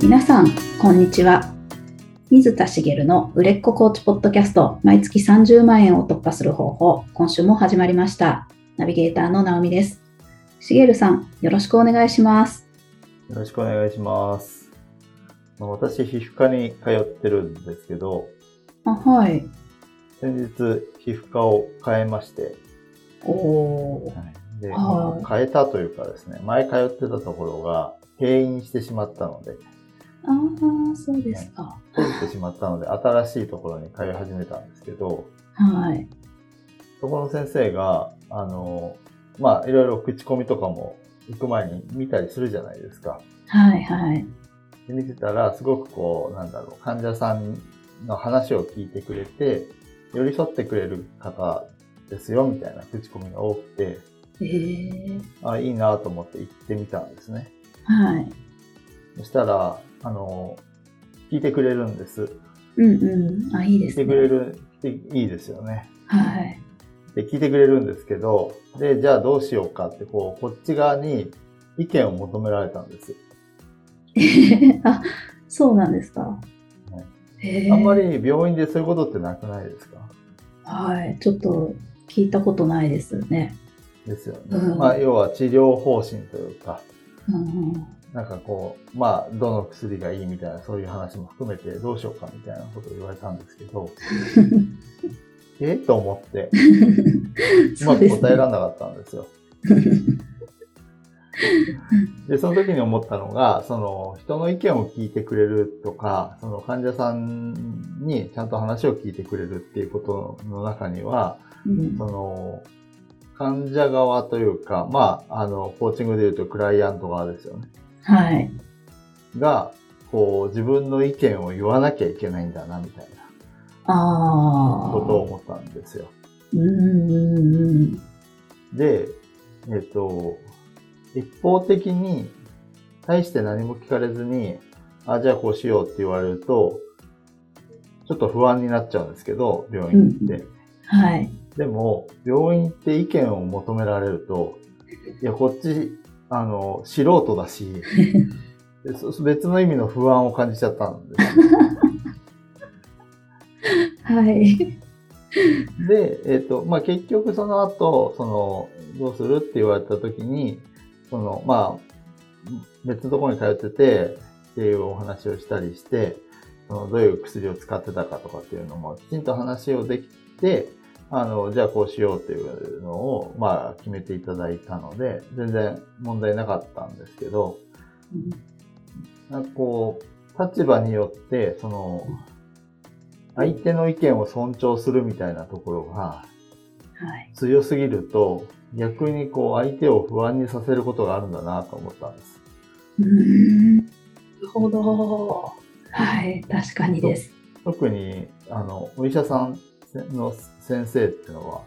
皆さん、こんにちは。水田茂の売れっ子コーチポッドキャスト、毎月30万円を突破する方法、今週も始まりました。ナビゲーターの直美です。茂さん、よろしくお願いします。よろしくお願いします。まあ私、皮膚科に通ってるんですけど、あ、はい。先日、皮膚科を変えまして、おー。で、はいまあ変えたというかですね、前通ってたところが閉院してしまったので、ああ、そうですか。閉じてしまったので、新しいところに通い始めたんですけど、はい。そこの先生が、あの、まあ、いろいろ口コミとかも行く前に見たりするじゃないですか。はい、はい。で見てたら、すごくこう、なんだろう、患者さんの話を聞いてくれて、寄り添ってくれる方ですよ、みたいな口コミが多くて、えー、あ、いいなと思って行ってみたんですね。はい。そしたら、あの、聞いてくれるんです。うんうん。あ、いいで聞いてすね。くれる、いいですよね。はい。で、聞いてくれるんですけど、で、じゃあどうしようかって、こう、こっち側に意見を求められたんです。あ、そうなんですか。へーあんまり病院でそういうことってなくないですか？はい。ちょっと聞いたことないですね。ですよね。うんまあ、要は治療方針というか、うんうん。なんかこう、まあ、どの薬がいいみたいな、そういう話も含めてどうしようかみたいなことを言われたんですけど、え？と思って、うまく答えられなかったんですよ。で、その時に思ったのが、その、人の意見を聞いてくれるとか、その患者さんにちゃんと話を聞いてくれるっていうことの中には、うんその、患者側というか、まあ、あの、コーチングで言うとクライアント側ですよね。はい。が、こう、自分の意見を言わなきゃいけないんだな、みたいなああ。ことを思ったんですよ。うんうんうん。で、えっと、一方的に、大して何も聞かれずに、あ、じゃあこうしようって言われると、ちょっと不安になっちゃうんですけど、病院って。はい。でも、病院って意見を求められると、いや、こっち、あの、素人だし、別の意味の不安を感じちゃったんです。はい。で、えっ、と、まあ、結局その後、その、どうするって言われた時に、その、まあ、別のところに通ってて、っていうお話をしたりして、そのどういう薬を使ってたかとかっていうのも、きちんと話をできて、あの、じゃあこうしようっていうのを、まあ、決めていただいたので、全然問題なかったんですけど、なんかこう、立場によって、その、相手の意見を尊重するみたいなところがはい。強すぎると、逆にこう、相手を不安にさせることがあるんだなと思ったんです。うーん。なるほど。はい。確かにです。特に、あの、お医者さんの先生っていうのは、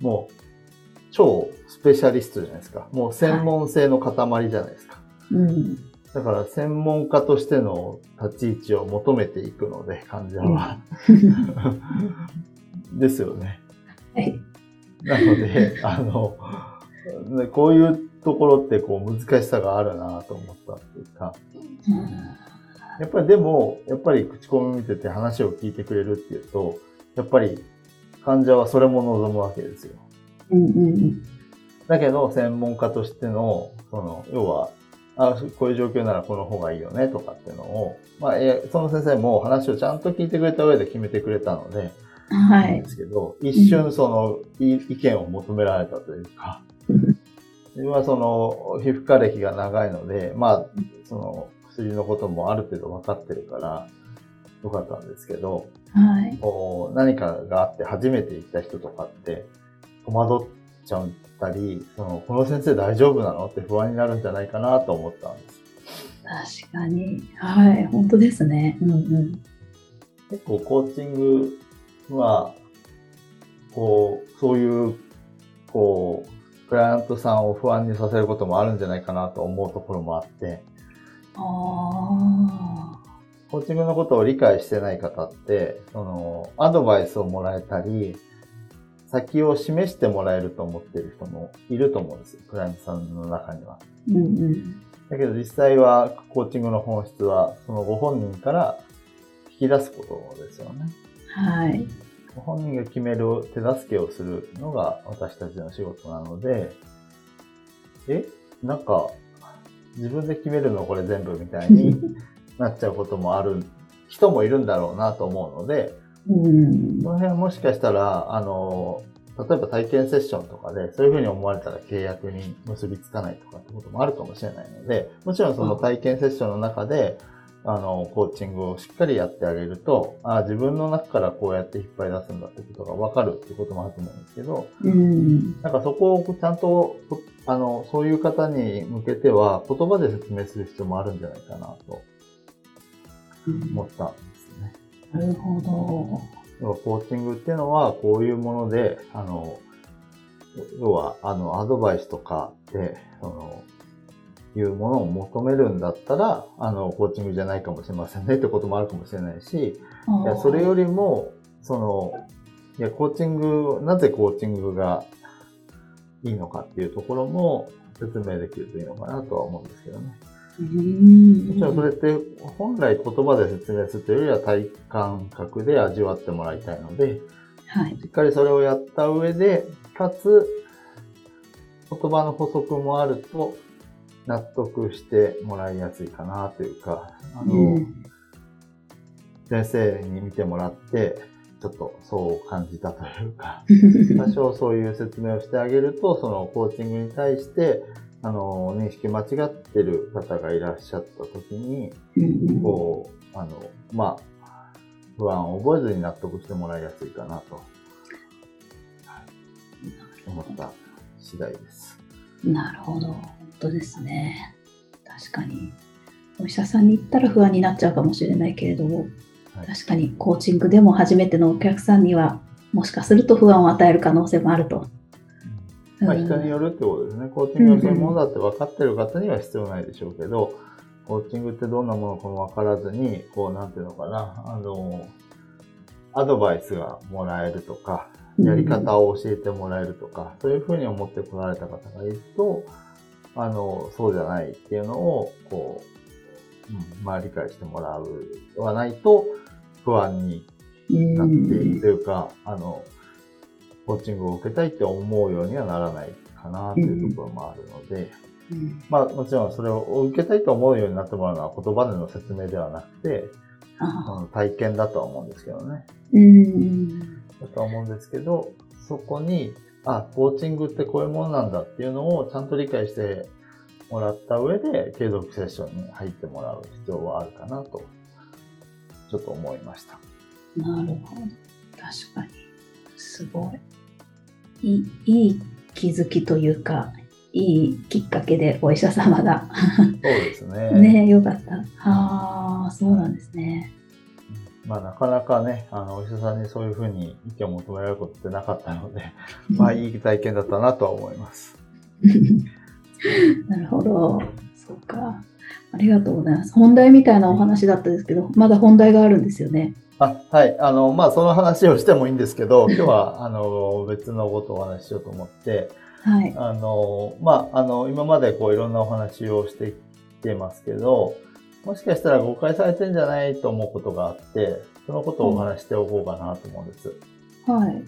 もう、超スペシャリストじゃないですか。もう専門性の塊じゃないですか。うん。だから専門家としての立ち位置を求めていくので、患者は。ですよね。はい。なので、あの、ねこういうところってこう難しさがあるなと思ったっていうか、やっぱりでも、やっぱり口コミ見てて話を聞いてくれるっていうと、やっぱり患者はそれも望むわけですよ。うんうんだけど、専門家としての、その、要は、あこういう状況ならこの方がいいよねとかっていうのを、まあ、えその先生も話をちゃんと聞いてくれた上で決めてくれたので、うん。はいいいんで。すけど、一瞬その、い意見を求められたというか、自分はその、皮膚科歴が長いので、まあ、その、薬のこともある程度分かってるから、よかったんですけど、はい。こう何かがあって初めて行った人とかって、戸惑っちゃったり、その、この先生大丈夫なのって不安になるんじゃないかなと思ったんです。確かに。はい。本当ですね。うんうん。結構コーチングは、こう、そういう、こう、クライアントさんを不安にさせることもあるんじゃないかなと思うところもあって、あコーチングのことを理解してない方って、その、アドバイスをもらえたり、先を示してもらえると思っている人もいると思うんですよ、クライアントさんの中には。うんうん。だけど実際はコーチングの本質は、そのご本人から引き出すことですよね。はい。ご本人が決める手助けをするのが私たちの仕事なので、え？なんか、自分で決めるのこれ全部みたいになっちゃうこともある人もいるんだろうなと思うので、うん。この辺はもしかしたら、あの、例えば体験セッションとかで、そういうふうに思われたら契約に結びつかないとかってこともあるかもしれないので、もちろんその体験セッションの中で、あの、コーチングをしっかりやってあげると、あ自分の中からこうやって引っ張り出すんだってことがわかるってこともあると思うんですけど、うん。なんかそこをちゃんと、あの、そういう方に向けては言葉で説明する必要もあるんじゃないかなと思ったんですね。なるほど。コーチングっていうのはこういうもので、あの、要は、あの、アドバイスとかで、その、いうものを求めるんだったら、あの、コーチングじゃないかもしれませんねってこともあるかもしれないし、いや、それよりも、その、いや、コーチング、なぜコーチングがいいのかっていうところも説明できるといいのかなとは思うんですけどね。うんもちろんそれって本来言葉で説明するというよりは体感覚で味わってもらいたいので、はい。しっかりそれをやった上で、かつ言葉の補足もあると納得してもらいやすいかなというか、あの、うん先生に見てもらって、ちょっとそう感じたというか、多少そういう説明をしてあげると、そのコーチングに対して、あの、認識間違ってる方がいらっしゃった時に、うんこう、あの、まあ、不安を覚えずに納得してもらいやすいかなと、はい思った次第です。なるほど。本当ですね。確かに。お医者さんに行ったら不安になっちゃうかもしれないけれども、はい確かにコーチングでも初めてのお客さんには、もしかすると不安を与える可能性もあると。まあ、うん。人によるってことですね。コーチングがそういうものだって分かってる方には必要ないでしょうけど、コーチングってどんなものかも分からずに、こう、なんていうのかな、あの、アドバイスがもらえるとか、やり方を教えてもらえるとか、そういうふうに思ってこられた方がいると、あの、そうじゃないっていうのを、こう、うん、まあ理解してもらうはないと、不安にうんなっているというか、あの、コーチングを受けたいって思うようにはならないかなというところもあるので、うんまあもちろんそれを受けたいと思うようになってもらうのは言葉での説明ではなくて、あ体験だとは思うんですけどね。うんだとは思うんですけど、そこに、あ、コーチングってこういうものなんだっていうのをちゃんと理解してもらった上で、継続セッションに入ってもらう必要はあるかなと、ちょっと思いました。なるほど。確かに。すごい。いいいい気づきというか、いいきっかけでお医者様が。そうですね。ねよかった。ああ、そうなんですね。まあなかなかね、あの、お医者さんにそういうふうに意見を求められることってなかったので、まあいい体験だったなとは思います。なるほど。そうか。ありがとうございます。本題みたいなお話だったんですけど、まだ本題があるんですよね。あ、はい。あの、まあその話をしてもいいんですけど、今日は、あの、別のことをお話ししようと思って、はい。あの、まあ、あの、今までこういろんなお話をしてきてますけど、もしかしたら誤解されてるんじゃないと思うことがあって、そのことをお話ししておこうかなと思うんです。はい。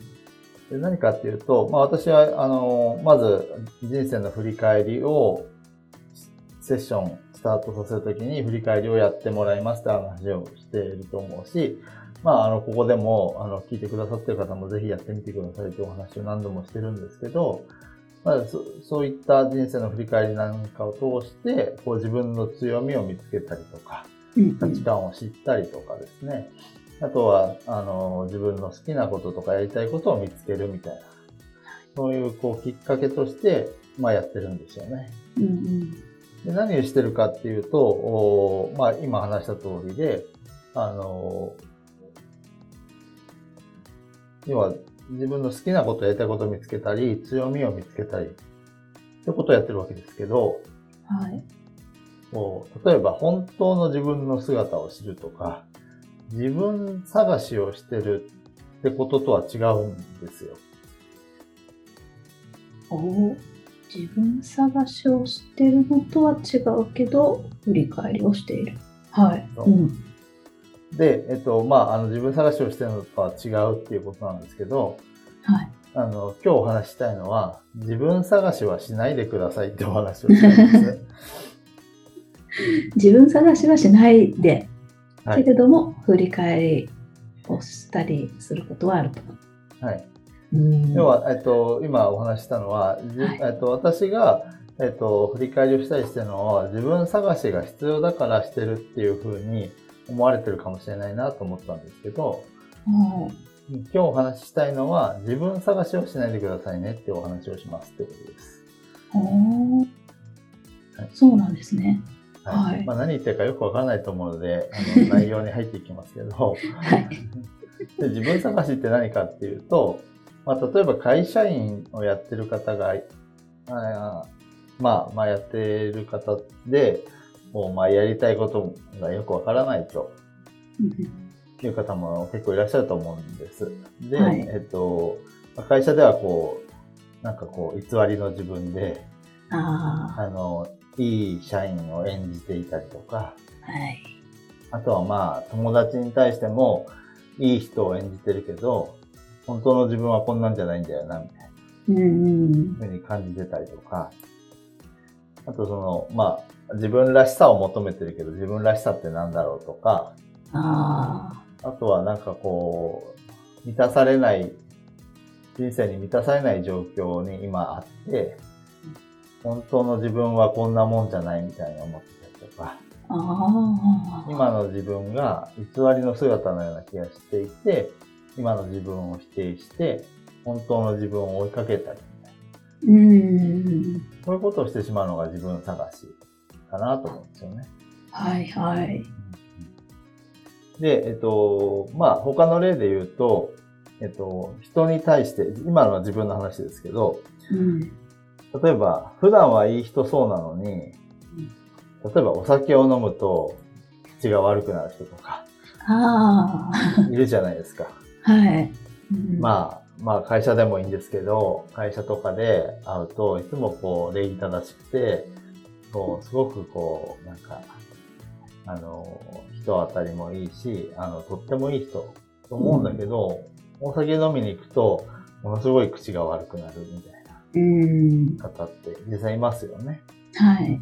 で何かっていうと、まあ私は、あの、まず人生の振り返りを、セッションスタートさせるときに振り返りをやってもらいますって話をしていると思うし、まああの、ここでも、あの、聞いてくださってる方もぜひやってみてくださいというお話を何度もしてるんですけど、まあ、そそういった人生の振り返りなんかを通して、こう自分の強みを見つけたりとか、うん価値観を知ったりとかですね。あとは、あの、自分の好きなこととかやりたいことを見つけるみたいな。そういう、こう、きっかけとして、まあ、やってるんですよね。うんうんで何をしてるかっていうと、おまあ、今話した通りで、あの、要は、自分の好きなこと、やりたいことを見つけたり、強みを見つけたり、ってことをやってるわけですけど、はい。こう例えば本当の自分の姿を知るとか、自分探しをしてるってこととは違うんですよ。おお、自分探しをしてるのとは違うけど、振り返りをしている。はい。うんで、えっと、まあ、あの、自分探しをしてるのとは違うっていうことなんですけど、はい。あの、今日お話ししたいのは、自分探しはしないでくださいってお話をしたいんです。自分探しはしないで、はい。けれども、振り返りをしたりすることはあると。はい。うん要は、えっと、今お話ししたのは、えっと、私が、えっと、振り返りをしたりしてるのは、自分探しが必要だからしてるっていうふうに思われてるかもしれないなと思ったんですけど、はい今日お話ししたいのは、自分探しをしないでくださいねってお話をしますってことです。はいそうなんですね。はいまあ、何言ってるかよくわからないと思うので、あの 内容に入っていきますけど、はい。で自分探しって何かっていうと、まあ、例えば会社員をやってる方が、あまあ、まあやってる方で、もうまあやりたいことがよくわからないという方も結構いらっしゃると思うんです。で、はいえっと、まあ会社ではこう、なんかこう、偽りの自分で、ああの、いい社員を演じていたりとか、あ、はい。あとはまあ、友達に対しても、いい人を演じてるけど、本当の自分はこんなんじゃないんだよな、みたいなうんうん。ふうに感じてたりとか、あとその、まあ、自分らしさを求めてるけど、自分らしさってなんだろうとか、ああとはなんかこう、満たされない、人生に満たされない状況に今あって、本当の自分はこんなもんじゃないみたいに思ってたりとか、あ、ああ。今の自分が偽りの姿のような気がしていて、今の自分を否定して、本当の自分を追いかけたりうん。そういうことをしてしまうのが自分探しかなと思うんですよね。はいはい。で、えっと、まあ、他の例で言うと、えっと、人に対して、今のは自分の話ですけど、うん。例えば、普段はいい人そうなのに、例えばお酒を飲むと口が悪くなる人とか、あいるじゃないですか。あ、はい。うんまあ、まあ会社でもいいんですけど、会社とかで会うと、いつもこう礼儀正しくて、こう、すごくこう、なんか、あの、人当たりもいいし、あの、とってもいい人と思うんだけど、お酒飲みに行くと、ものすごい口が悪くなるみたいなうん。方って実際いますよね。はい。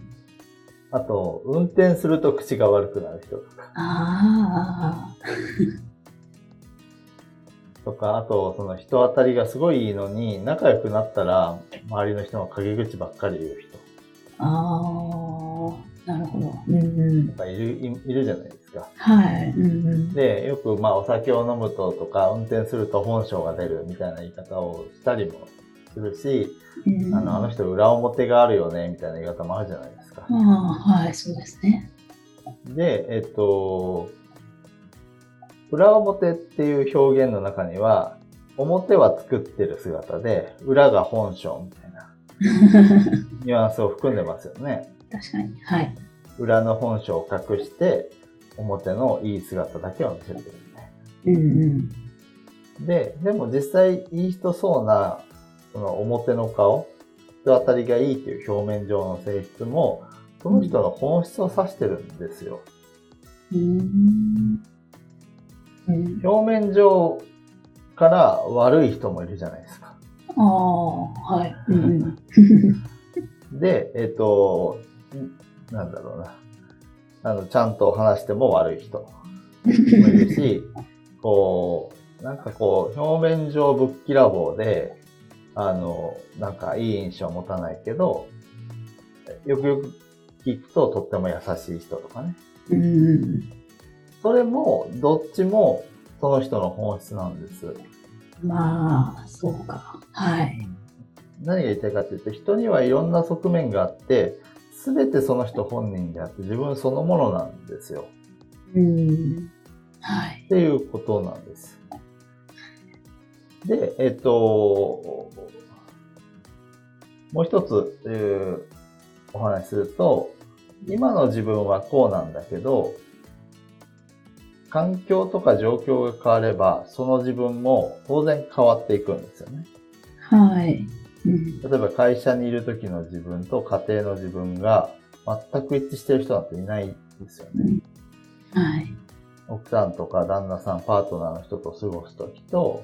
あと、運転すると口が悪くなる人とか、あとか、あと、その人当たりがすごいいいのに、仲良くなったら、周りの人の陰口ばっかり言う人あ、ああ、なるほど。うんうんいる、いいるじゃないですか。はい。うんうん。で、よく、まあ、お酒を飲むととか、運転すると本性が出るみたいな言い方をしたりもするし、うんあの、あの人裏表があるよね、みたいな言い方もあるじゃないですか。ああ、はい、そうですね。で、えっと、裏表っていう表現の中には、表は作ってる姿で、裏が本性みたいな ニュアンスを含んでますよね。確かに。はい。裏の本性を隠して、表のいい姿だけを見せてるみたいな。うんうん。で、でも実際いい人そうな、その表の顔、人当たりがいいっていう表面上の性質も、その人の本質を指してるんですよ。うーん。うん、表面上から悪い人もいるじゃないですか。ああ、はい。うんうん。で、えっ、と、んなんだろうな。あの、ちゃんと話しても悪い人もいるし、こう、なんかこう、表面上ぶっきらぼうで、あの、なんかいい印象を持たないけど、よくよく聞くととっても優しい人とかね。うんそれも、どっちもその人の本質なんです。まあ、そうか。はい。何が言いたいかっていうと、人にはいろんな側面があって、すべてその人本人であって自分そのものなんですよ。うん。はいっ。ていうことなんです。で、えっと、もう一つ、えーお話しすると、今の自分はこうなんだけど、環境とか状況が変われば、その自分も当然変わっていくんですよね。はい。うん。例えば会社にいる時の自分と家庭の自分が全く一致してる人なんていないですよね。はい。奥さんとか旦那さん、パートナーの人と過ごす時と、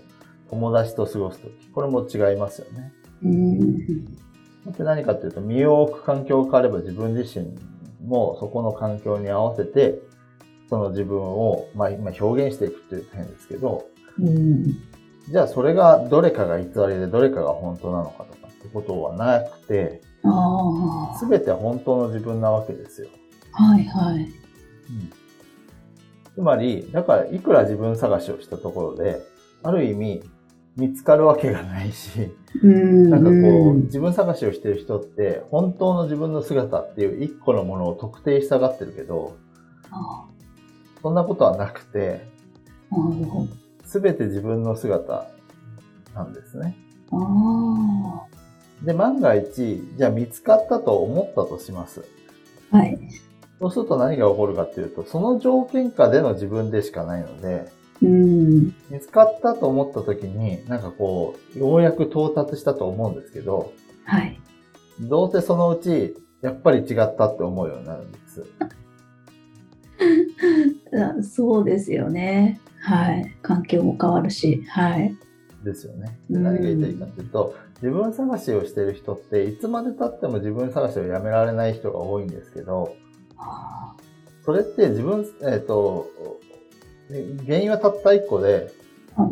友達と過ごす時、これも違いますよね。うん。で何かというと、身を置く環境が変われば自分自身もそこの環境に合わせて、その自分を、まあ、今表現していくっていうと変ですけど、うん。じゃあそれがどれかが偽りでどれかが本当なのかとかってことはなくて、ああ。すべて本当の自分なわけですよ。はいはい。つまり、だからいくら自分探しをしたところで、ある意味見つかるわけがないし、うん。なんかこう、うん自分探しをしてる人って、本当の自分の姿っていう一個のものを特定したがってるけど、あそんなことはなくて。すべて自分の姿なんですね。で、万が一、じゃあ見つかったと思ったとします。はい。そうすると何が起こるかっていうと、その条件下での自分でしかないので、うん。見つかったと思った時に、なんかこう、ようやく到達したと思うんですけど、はい。どうせそのうち、やっぱり違ったって思うようになるんです。あそうですよね。はい。環境も変わるし。はい。ですよね。何が言いたいかというと、自分探しをしてる人って、いつまで経っても自分探しをやめられない人が多いんですけど、あそれって自分、えっ、と、原因はたった一個で、あ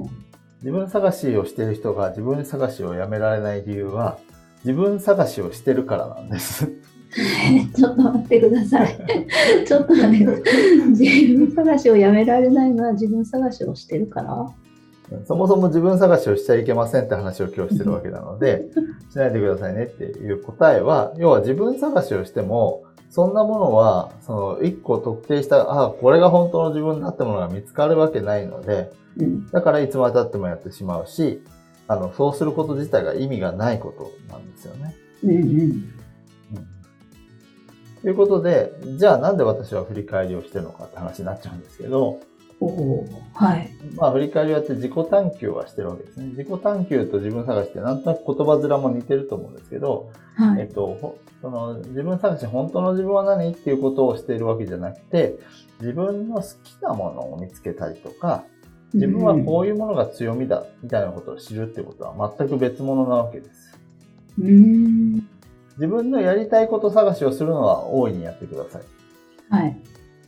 自分探しをしてる人が自分探しをやめられない理由は、自分探しをしてるからなんです。ちょっと待ってください。ちょっと待ってください。自分探しをやめられないのは自分探しをしてるからそもそも自分探しをしちゃいけませんって話を今日してるわけなので、しないでくださいねっていう答えは、要は自分探しをしても、そんなものは、その一個特定した、ああ、これが本当の自分だってものが見つかるわけないので、うん。だからいつまで経ってもやってしまうし、あの、そうすること自体が意味がないことなんですよね。うんうん。ということで、じゃあなんで私は振り返りをしてるのかって話になっちゃうんですけど。はい。まあ振り返りをやって自己探求はしてるわけですね。自己探求と自分探しってなんとなく言葉面も似てると思うんですけど、はい。えっと、ほその自分探し、本当の自分は何っていうことをしているわけじゃなくて、自分の好きなものを見つけたりとか、自分はこういうものが強みだみたいなことを知るってことは全く別物なわけです。うん。うん。自分のやりたいこと探しをするのは大いにやってください。はい。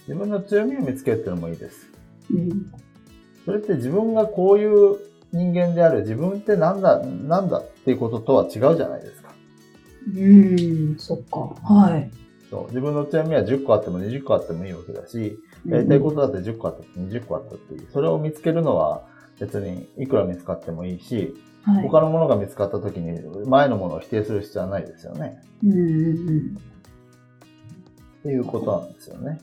自分の強みを見つけるっていうのもいいです。うん。それって自分がこういう人間である、自分ってなんだ、なんだっていうこととは違うじゃないですか。うん。そっか。はい。そう自分の強みは10個あっても20個あってもいいわけだし、やりたいことだって10個あったって20個あったっていう。それを見つけるのは別にいくら見つかってもいいし、はい。他のものが見つかった時に前のものを否定する必要はないですよね。うんうんうん。っていうことなんですよね。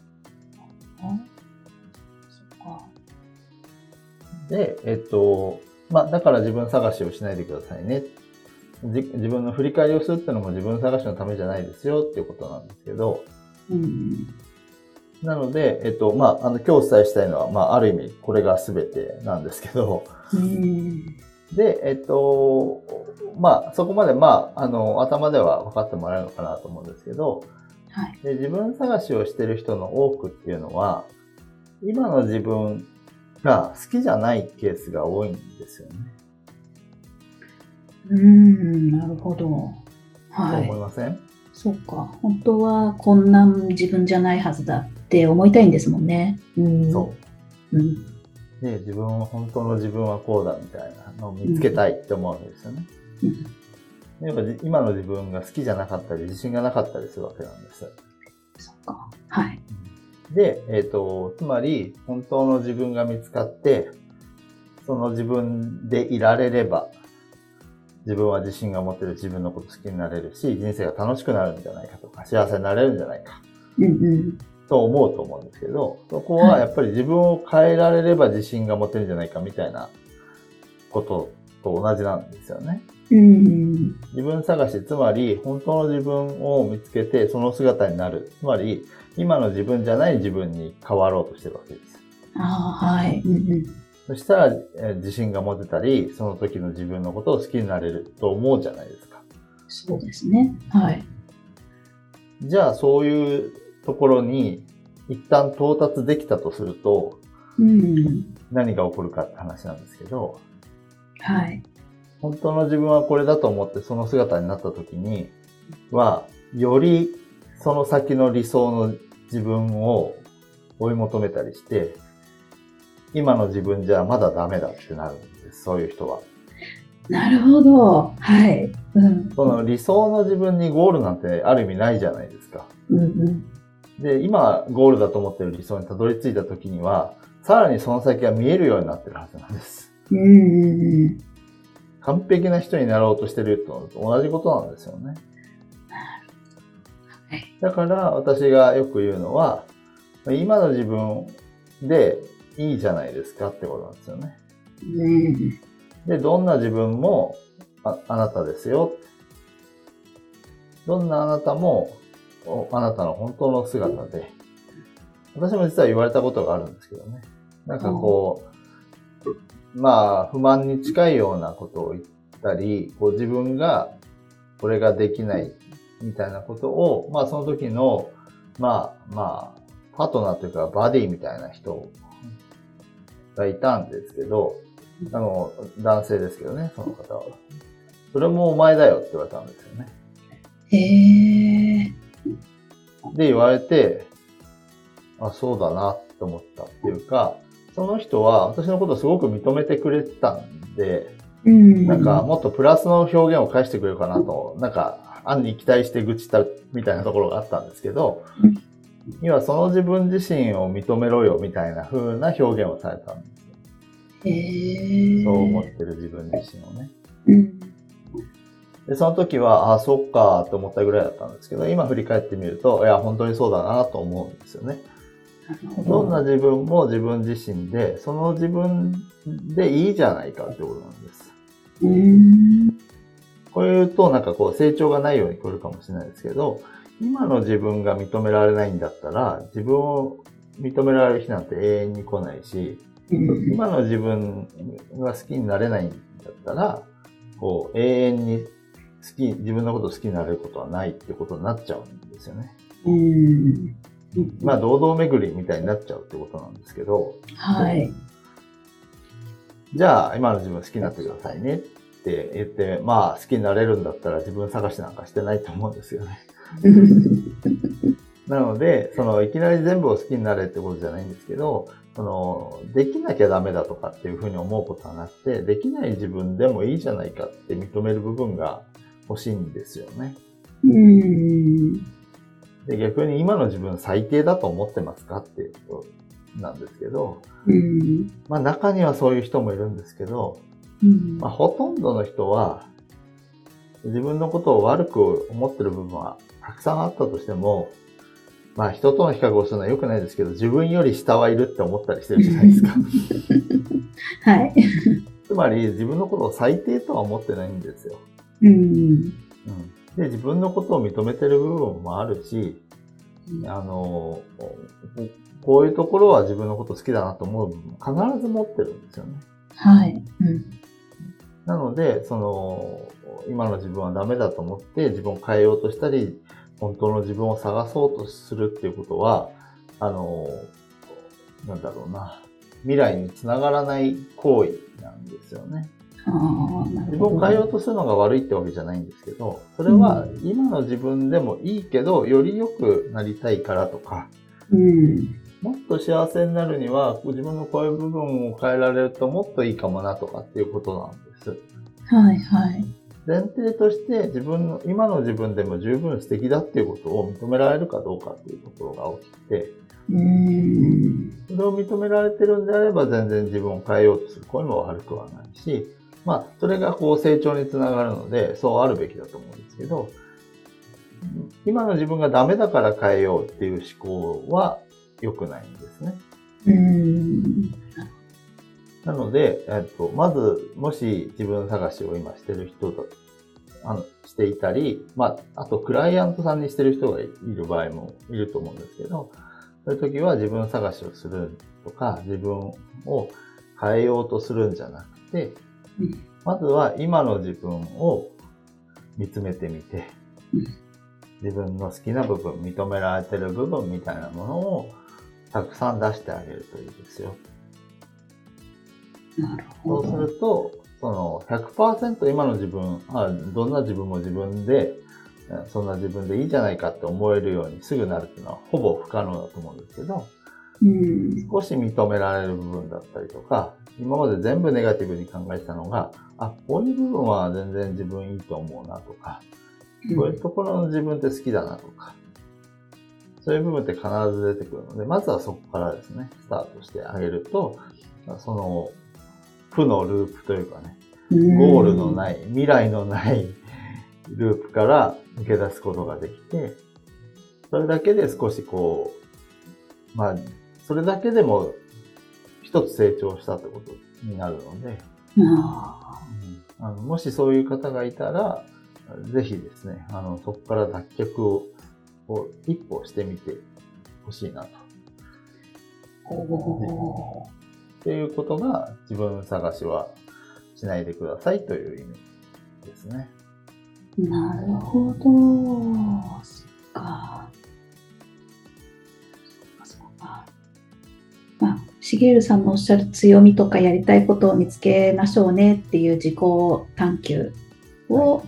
で、えっと、まあ、だから自分探しをしないでくださいね。じ自分の振り返りをするってのも自分探しのためじゃないですよっていうことなんですけど、うん。なので、えっと、まあ、あの、今日お伝えしたいのは、まあ、ある意味、これが全てなんですけど、うん。で、えっと、まあ、そこまで、まあ、あの、頭では分かってもらえるのかなと思うんですけど、はい。で自分探しをしてる人の多くっていうのは、今の自分が好きじゃないケースが多いんですよね。うん。なるほど。そうはい思い。ません、そっか。本当はこんな自分じゃないはずだって思いたいんですもんね。うん。。そううん。う。で、自分は、本当の自分はこうだみたいなのを見つけたいって思うわけですよね。うんやっぱじ今の自分が好きじゃなかったり、自信がなかったりするわけなんです。そっか。はい。で、えっ、と、つまり、本当の自分が見つかって、その自分でいられれば、自分は自信が持ってる自分のこと好きになれるし、人生が楽しくなるんじゃないかとか、幸せになれるんじゃないか、うんうん。と思うと思うんですけど、そこはやっぱり自分を変えられれば自信が持てるんじゃないかみたいなことと同じなんですよね。うん。自分探し、つまり本当の自分を見つけてその姿になる。つまり今の自分じゃない自分に変わろうとしてるわけです。ああ、はい。うんうん。そしたら、えー自信が持てたり、その時の自分のことを好きになれると思うじゃないですか。そうですね。はい。じゃあそういうところに一旦到達できたとすると、うん。何が起こるかって話なんですけど、はい。本当の自分はこれだと思ってその姿になった時には、よりその先の理想の自分を追い求めたりして、今の自分じゃまだダメだってなるんです、そういう人は。なるほど。はい。うん。その理想の自分にゴールなんてある意味ないじゃないですか。うんうん。で、今ゴールだと思ってる理想にたどり着いた時には、さらにその先が見えるようになってるはずなんです。うん。完璧な人になろうとしてると同じことなんですよね。はい。だから私がよく言うのは、今の自分でいいじゃないですかってことなんですよね。うん。で、どんな自分もああなたですよ。どんなあなたもおあなたの本当の姿で。私も実は言われたことがあるんですけどね。なんかこう、まあ、不満に近いようなことを言ったり、こう自分がこれができないみたいなことを、まあその時の、まあまあ、パートナーというかバディみたいな人がいたんですけど、あの、男性ですけどね、その方は。それもお前だよって言われたんですよね。へえ。で、言われて、あ、そうだなって思ったっていうか、その人は私のことをすごく認めてくれてたんで、うん。なんか、もっとプラスの表現を返してくれるかなと、なんか、案に期待して愚痴ったみたいなところがあったんですけどうん、今その自分自身を認めろよみたいな風な表現をされたんですよ。へえ。そう思ってる自分自身をね。うん。で、その時は、あ、そっかと思ったぐらいだったんですけど、今振り返ってみると、いや、本当にそうだなと思うんですよね。ど。どんな自分も自分自身で、その自分でいいじゃないかってことなんです。これ言うと、なんかこう、成長がないように来るかもしれないですけど、今の自分が認められないんだったら、自分を認められる日なんて永遠に来ないし、うん今の自分が好きになれないんだったら、こう、永遠に好き、自分のことを好きになれることはないってことになっちゃうんですよね。うん。まあ、堂々巡りみたいになっちゃうってことなんですけど、はい。じゃあ、今の自分好きになってくださいねって言って、まあ、好きになれるんだったら自分探しなんかしてないと思うんですよね。なので、その、いきなり全部を好きになれってことじゃないんですけど、その、できなきゃダメだとかっていうふうに思うことはなくて、できない自分でもいいじゃないかって認める部分が欲しいんですよね。うん。で、逆に今の自分最低だと思ってますかっていうことなんですけど、うん。まあ中にはそういう人もいるんですけど、うんまあ、ほとんどの人は、自分のことを悪く思ってる部分はたくさんあったとしても、まあ人との比較をするのは良くないですけど、自分より下はいるって思ったりしてるじゃないですか。はい。つまり自分のことを最低とは思ってないんですよ。うん。うん、で、自分のことを認めてる部分もあるし、あの、こういうところは自分のこと好きだなと思う部分も必ず持ってるんですよね。はい。うん。なので、その、今の自分はダメだと思って自分を変えようとしたり、本当の自分を探そうとするっていうことは、あの、なんだろうな、未来につながらない行為なんですよね。自。分を変えようとするのが悪いってわけじゃないんですけど、それは今の自分でもいいけど、より良くなりたいからとか、うん。もっと幸せになるには、自分のこういう部分を変えられるともっといいかもなとかっていうことなんです。はい、はい。前提として自分の、今の自分でも十分素敵だっていうことを認められるかどうかっていうところが大きくて、うん。それを認められてるんであれば全然自分を変えようとする声も悪くはないし、まあ、それがこう成長につながるので、そうあるべきだと思うんですけど、今の自分がダメだから変えようっていう思考は良くないんですね。うん。なので、えっと、まず、もし自分探しを今してる人だ、あの、していたり、まあ、あと、クライアントさんにしてる人がいる場合もいると思うんですけど、そういう時は自分探しをするとか、自分を変えようとするんじゃなくて、うんまずは今の自分を見つめてみて、うん自分の好きな部分、認められてる部分みたいなものをたくさん出してあげるといいですよ。なるほそうすど。ると、その100%今の自分、あどんな自分も自分で、えそんな自分でいいじゃないかって思えるようにすぐなるっていうのはほぼ不可能だと思うんですけど、うん。少し認められる部分だったりとか、今まで全部ネガティブに考えてたのが、あ、こういう部分は全然自分いいと思うなとか、こういうところの自分って好きだなとか、そういう部分って必ず出てくるので、まずはそこからですね、スタートしてあげると、その、負のループというかね、ゴールのい。ない、未来のないループから抜け出すことができて、それだけで少しこう、まあ、それだけでも一つ成長したってことになるので、ああのもしそういう方がいたら、ぜひですね、あの、そこから脱却をを一歩してみてほしいなと。っていうことが自分探しはしないでくださいという意味ですね。ーなるほど。そっか。しげるさんのおっしゃる強みとかやりたいことを見つけましょうねっていう自己探求を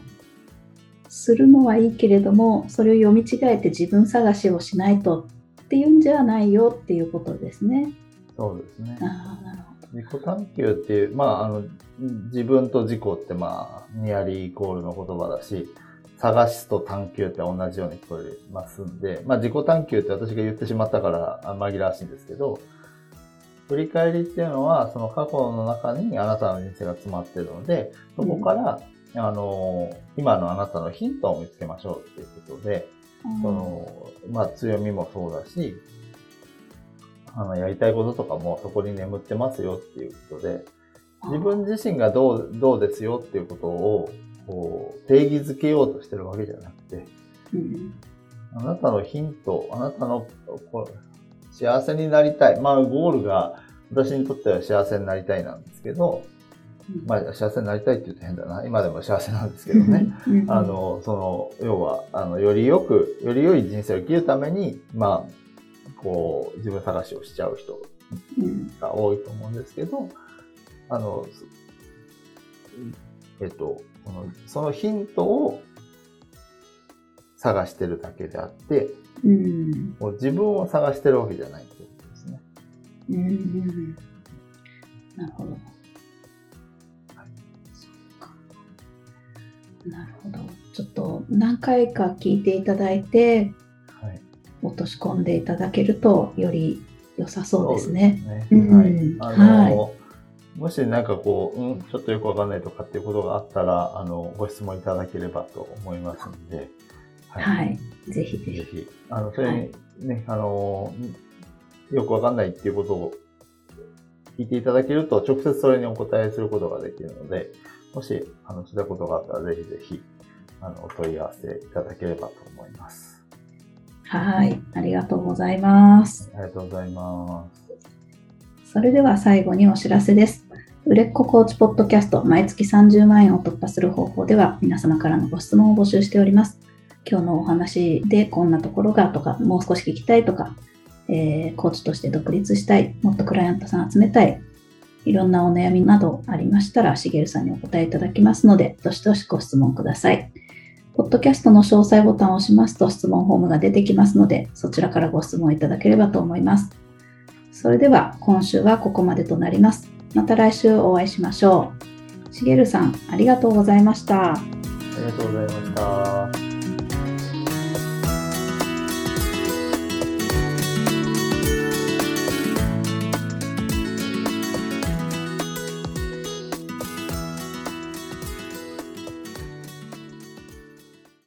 するのはいいけれども、それを読み違えて自分探しをしないとっていうんじゃないよっていうことですね。そうですね。ああ、なるほど。自己探求っていう、まあ、あの、自分と自己ってまあ、ニアリーイコールの言葉だし、探すと探求って同じように聞こえますんで、まあ自己探求って私が言ってしまったからあ紛らわしいんですけど、振り返りっていうのは、その過去の中にあなたの人生が詰まってるので、そこから、あの、今のあなたのヒントを見つけましょうっていうことで、その、まあ強みもそうだし、あの、やりたいこととかもそこに眠ってますよっていうことで、自分自身がどう、どうですよっていうことを、こう、定義づけようとしてるわけじゃなくて、うん。あなたのヒント、あなたの幸せになりたい。まあ、ゴールが私にとっては幸せになりたいなんですけど、まあ、幸せになりたいって言うと変だな。今でも幸せなんですけどね。うんあの、その、要は、あの、よりよく、より良い人生を生きるために、まあ、こう、自分探しをしちゃう人うんが多いと思うんですけど、あの、すえっと、そのヒントを探してるだけであって、うんもう自分を探してるわけじゃないってことですね。うんなるほど。そうか。なるほど。ちょっと何回か聞いていただいて、はい。落とし込んでいただけるとより良さそうですね。はい。あの、はもしなんかこう、うん、ちょっとよくわかんないとかっていうことがあったら、あの、ご質問いただければと思いますので、はい。ぜひぜひ。あの、それにね、あの、よくわかんないっていうことを聞いていただけると、直接それにお答えすることができるので、もし、あの、知ったことがあったら、ぜひぜひ、あの、お問い合わせいただければと思います。はい。ありがとうございます。ありがとうございます。それでは最後にお知らせです。売れっ子コーチポッドキャスト毎月30万円を突破する方法では皆様からのご質問を募集しております。今日のお話でこんなところがとか、もう少し聞きたいとか、えーコーチとして独立したい、もっとクライアントさん集めたい、いろんなお悩みなどありましたら、しげるさんにお答えいただきますので、どしどしご質問ください。ポッドキャストの詳細ボタンを押しますと質問フォームが出てきますので、そちらからご質問いただければと思います。それでは今週はここまでとなります。また来週お会いしましょう。しげるさん、ありがとうございました。ありがとうございました。